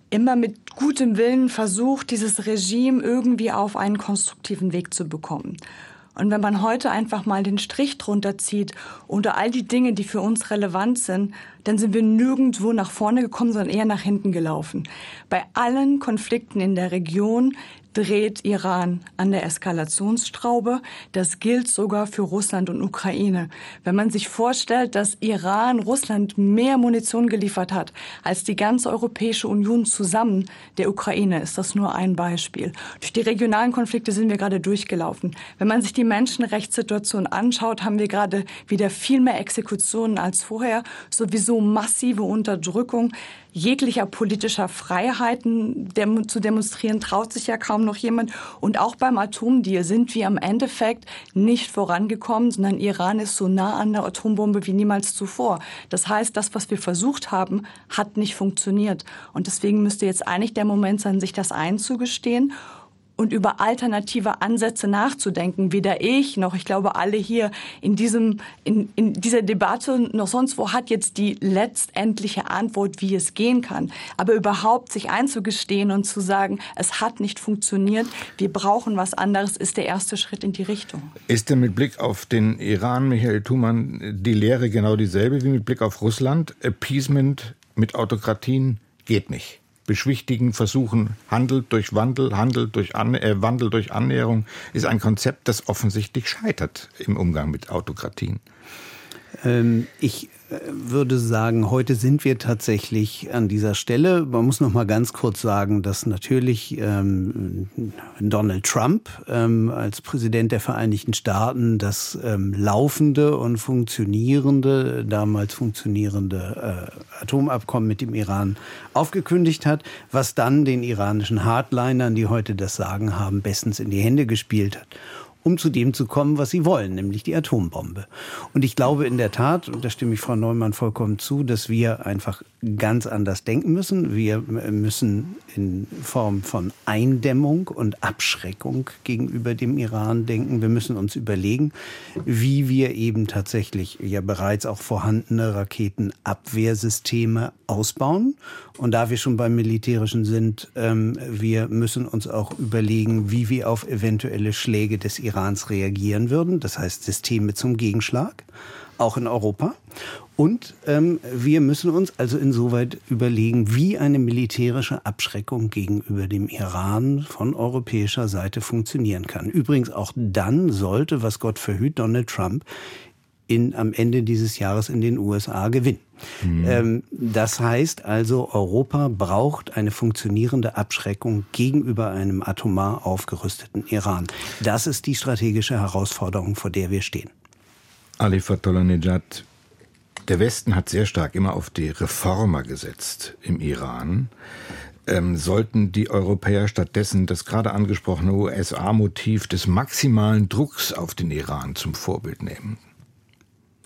Speaker 4: immer mit gutem Willen versucht, dieses Regime irgendwie auf einen konstruktiven Weg zu bekommen. Und wenn man heute einfach mal den Strich drunter zieht unter all die Dinge, die für uns relevant sind, dann sind wir nirgendwo nach vorne gekommen, sondern eher nach hinten gelaufen. Bei allen Konflikten in der Region dreht Iran an der Eskalationsstraube. Das gilt sogar für Russland und Ukraine. Wenn man sich vorstellt, dass Iran Russland mehr Munition geliefert hat als die ganze Europäische Union zusammen der Ukraine, ist das nur ein Beispiel. Durch die regionalen Konflikte sind wir gerade durchgelaufen. Wenn man sich die Menschenrechtssituation anschaut, haben wir gerade wieder viel mehr Exekutionen als vorher, sowieso massive Unterdrückung jeglicher politischer Freiheiten dem, zu demonstrieren, traut sich ja kaum noch jemand. Und auch beim Atomdeal sind wir im Endeffekt nicht vorangekommen, sondern Iran ist so nah an der Atombombe wie niemals zuvor. Das heißt, das, was wir versucht haben, hat nicht funktioniert. Und deswegen müsste jetzt eigentlich der Moment sein, sich das einzugestehen und über alternative Ansätze nachzudenken. Weder ich noch, ich glaube, alle hier in diesem, in, in dieser Debatte noch sonst wo hat jetzt die letztendliche Antwort, wie es gehen kann. Aber überhaupt sich einzugestehen und zu sagen, es hat nicht funktioniert, wir brauchen was anderes, ist der erste Schritt in die Richtung.
Speaker 2: Ist denn mit Blick auf den Iran, Michael Thumann, die Lehre genau dieselbe wie mit Blick auf Russland? Appeasement mit Autokratien geht nicht beschwichtigen, versuchen, Handel durch Wandel, Handel durch An äh, Wandel durch Annäherung, ist ein Konzept, das offensichtlich scheitert im Umgang mit Autokratien.
Speaker 6: Ähm, ich würde sagen, heute sind wir tatsächlich an dieser Stelle. Man muss noch mal ganz kurz sagen, dass natürlich ähm, Donald Trump ähm, als Präsident der Vereinigten Staaten das ähm, laufende und funktionierende, damals funktionierende äh, Atomabkommen mit dem Iran aufgekündigt hat, was dann den iranischen Hardlinern, die heute das Sagen haben, bestens in die Hände gespielt hat um zu dem zu kommen, was sie wollen, nämlich die Atombombe. Und ich glaube in der Tat, und da stimme ich Frau Neumann vollkommen zu, dass wir einfach ganz anders denken müssen. Wir müssen in Form von Eindämmung und Abschreckung gegenüber dem Iran denken. Wir müssen uns überlegen, wie wir eben tatsächlich ja bereits auch vorhandene Raketenabwehrsysteme ausbauen. Und da wir schon beim Militärischen sind, ähm, wir müssen uns auch überlegen, wie wir auf eventuelle Schläge des Irans reagieren würden. Das heißt Systeme zum Gegenschlag auch in Europa. Und ähm, wir müssen uns also insoweit überlegen, wie eine militärische Abschreckung gegenüber dem Iran von europäischer Seite funktionieren kann. Übrigens auch dann sollte, was Gott verhüt, Donald Trump in, am Ende dieses Jahres in den USA gewinnen. Mhm. Ähm, das heißt also, Europa braucht eine funktionierende Abschreckung gegenüber einem atomar aufgerüsteten Iran. Das ist die strategische Herausforderung, vor der wir stehen.
Speaker 2: Ali Fatollah-Nejad, der Westen hat sehr stark immer auf die Reformer gesetzt im Iran. Ähm, sollten die Europäer stattdessen das gerade angesprochene USA-Motiv des maximalen Drucks auf den Iran zum Vorbild nehmen?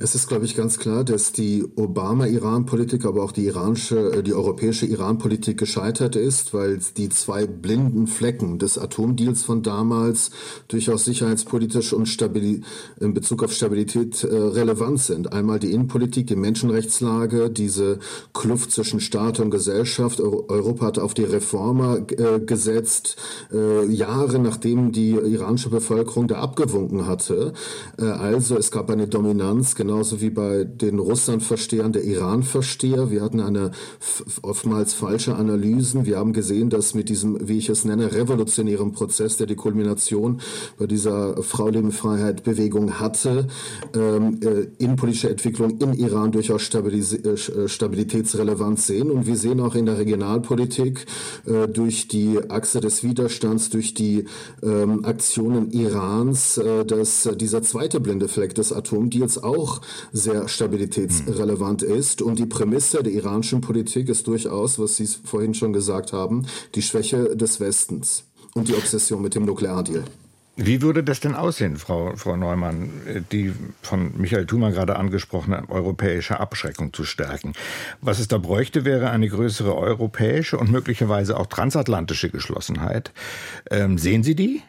Speaker 5: Es ist, glaube ich, ganz klar, dass die Obama-Iran-Politik, aber auch die iranische, äh, die europäische Iran-Politik gescheitert ist, weil die zwei blinden Flecken des Atomdeals von damals durchaus sicherheitspolitisch und in Bezug auf Stabilität äh, relevant sind. Einmal die Innenpolitik, die Menschenrechtslage, diese Kluft zwischen Staat und Gesellschaft. Europa hat auf die Reformer äh, gesetzt, äh, Jahre nachdem die iranische Bevölkerung da abgewunken hatte. Äh, also es gab eine Dominanz, genauso wie bei den Russland-Verstehern der Iran-Versteher. Wir hatten eine oftmals falsche Analysen. Wir haben gesehen, dass mit diesem, wie ich es nenne, revolutionären Prozess, der die Kulmination bei dieser Frau Leben Freiheit Bewegung hatte, ähm, äh, innenpolitische Entwicklung in Iran durchaus Stabilis äh, äh, Stabilitätsrelevanz sehen. Und wir sehen auch in der Regionalpolitik äh, durch die Achse des Widerstands, durch die ähm, Aktionen Irans, äh, dass dieser zweite blinde Fleck des Atomdeals auch sehr stabilitätsrelevant ist. Und die Prämisse der iranischen Politik ist durchaus, was Sie vorhin schon gesagt haben, die Schwäche des Westens und die Obsession mit dem Nukleardeal.
Speaker 2: Wie würde das denn aussehen, Frau, Frau Neumann, die von Michael Thumann gerade angesprochene europäische Abschreckung zu stärken? Was es da bräuchte, wäre eine größere europäische und möglicherweise auch transatlantische Geschlossenheit. Ähm, sehen Sie die?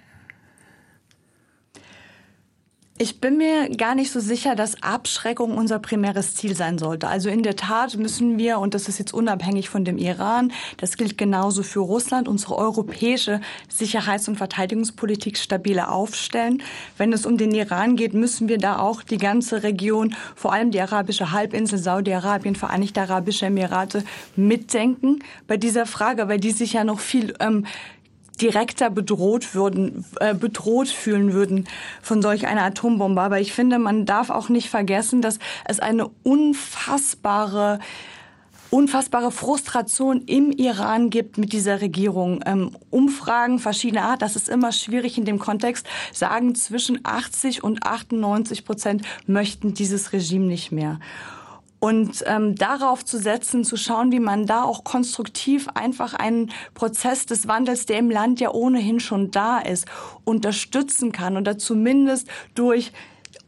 Speaker 4: Ich bin mir gar nicht so sicher, dass Abschreckung unser primäres Ziel sein sollte. Also in der Tat müssen wir, und das ist jetzt unabhängig von dem Iran, das gilt genauso für Russland, unsere europäische Sicherheits- und Verteidigungspolitik stabiler aufstellen. Wenn es um den Iran geht, müssen wir da auch die ganze Region, vor allem die arabische Halbinsel, Saudi-Arabien, Vereinigte Arabische Emirate mitdenken bei dieser Frage, weil die sich ja noch viel ähm, direkter bedroht würden, äh, bedroht fühlen würden von solch einer Atombombe. Aber ich finde, man darf auch nicht vergessen, dass es eine unfassbare unfassbare Frustration im Iran gibt mit dieser Regierung. Ähm, Umfragen verschiedener Art, das ist immer schwierig in dem Kontext, sagen zwischen 80 und 98 Prozent möchten dieses Regime nicht mehr. Und ähm, darauf zu setzen, zu schauen, wie man da auch konstruktiv einfach einen Prozess des Wandels, der im Land ja ohnehin schon da ist, unterstützen kann oder zumindest durch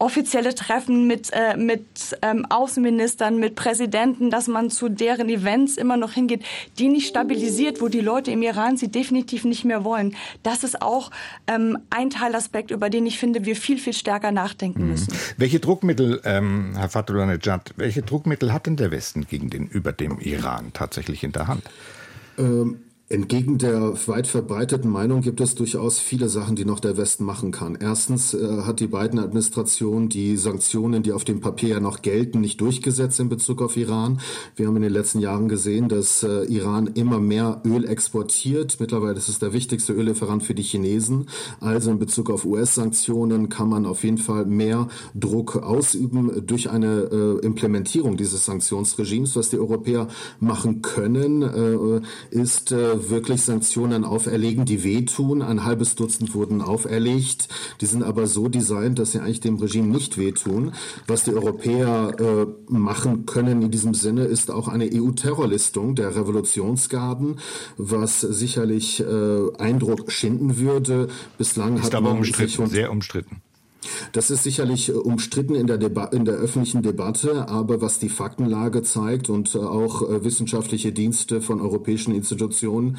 Speaker 4: offizielle Treffen mit, äh, mit ähm, Außenministern, mit Präsidenten, dass man zu deren Events immer noch hingeht, die nicht stabilisiert, wo die Leute im Iran sie definitiv nicht mehr wollen. Das ist auch ähm, ein Teilaspekt, über den ich finde, wir viel, viel stärker nachdenken mhm. müssen.
Speaker 2: Welche Druckmittel, ähm, Herr Fatullah Nejad, welche Druckmittel hat denn der Westen gegen den, über dem Iran tatsächlich in der Hand?
Speaker 5: Ähm Entgegen der weit verbreiteten Meinung gibt es durchaus viele Sachen, die noch der Westen machen kann. Erstens äh, hat die Biden-Administration die Sanktionen, die auf dem Papier ja noch gelten, nicht durchgesetzt in Bezug auf Iran. Wir haben in den letzten Jahren gesehen, dass äh, Iran immer mehr Öl exportiert. Mittlerweile ist es der wichtigste Öllieferant für die Chinesen. Also in Bezug auf US-Sanktionen kann man auf jeden Fall mehr Druck ausüben durch eine äh, Implementierung dieses Sanktionsregimes. Was die Europäer machen können, äh, ist äh, wirklich Sanktionen auferlegen, die wehtun. Ein halbes Dutzend wurden auferlegt. Die sind aber so designt, dass sie eigentlich dem Regime nicht wehtun. Was die Europäer äh, machen können in diesem Sinne, ist auch eine EU-Terrorlistung der Revolutionsgarden, was sicherlich äh, Eindruck schinden würde. Bislang
Speaker 2: ist
Speaker 5: hat
Speaker 2: aber umstritten, sehr umstritten.
Speaker 5: Das ist sicherlich äh, umstritten in der, Deba in der öffentlichen Debatte, aber was die Faktenlage zeigt und äh, auch äh, wissenschaftliche Dienste von europäischen Institutionen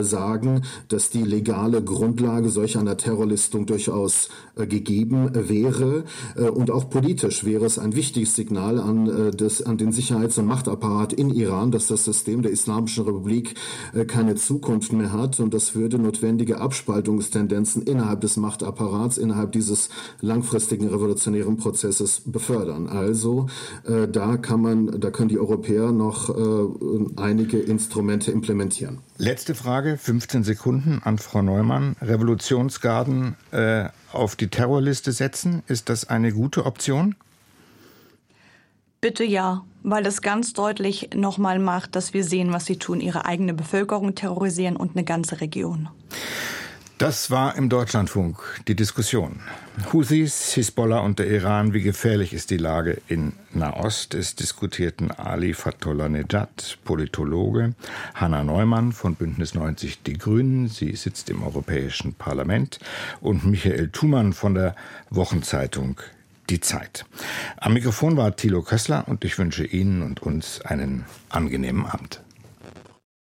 Speaker 5: sagen, dass die legale Grundlage solch einer Terrorlistung durchaus gegeben wäre. Und auch politisch wäre es ein wichtiges Signal an, das, an den Sicherheits- und Machtapparat in Iran, dass das System der Islamischen Republik keine Zukunft mehr hat. Und das würde notwendige Abspaltungstendenzen innerhalb des Machtapparats, innerhalb dieses langfristigen revolutionären Prozesses befördern. Also äh, da kann man, da können die Europäer noch äh, einige Instrumente implementieren.
Speaker 2: Letzte Frage, 15 Sekunden an Frau Neumann. Revolutionsgarden äh, auf die Terrorliste setzen, ist das eine gute Option?
Speaker 4: Bitte ja, weil es ganz deutlich nochmal macht, dass wir sehen, was sie tun, ihre eigene Bevölkerung terrorisieren und eine ganze Region.
Speaker 2: Das war im Deutschlandfunk die Diskussion. Houthis, Hisbollah und der Iran, wie gefährlich ist die Lage in Nahost? Es diskutierten Ali Fatollah Nejad, Politologe, Hanna Neumann von Bündnis 90 Die Grünen, sie sitzt im Europäischen Parlament, und Michael Thumann von der Wochenzeitung Die Zeit. Am Mikrofon war Thilo Kössler und ich wünsche Ihnen und uns einen angenehmen Abend.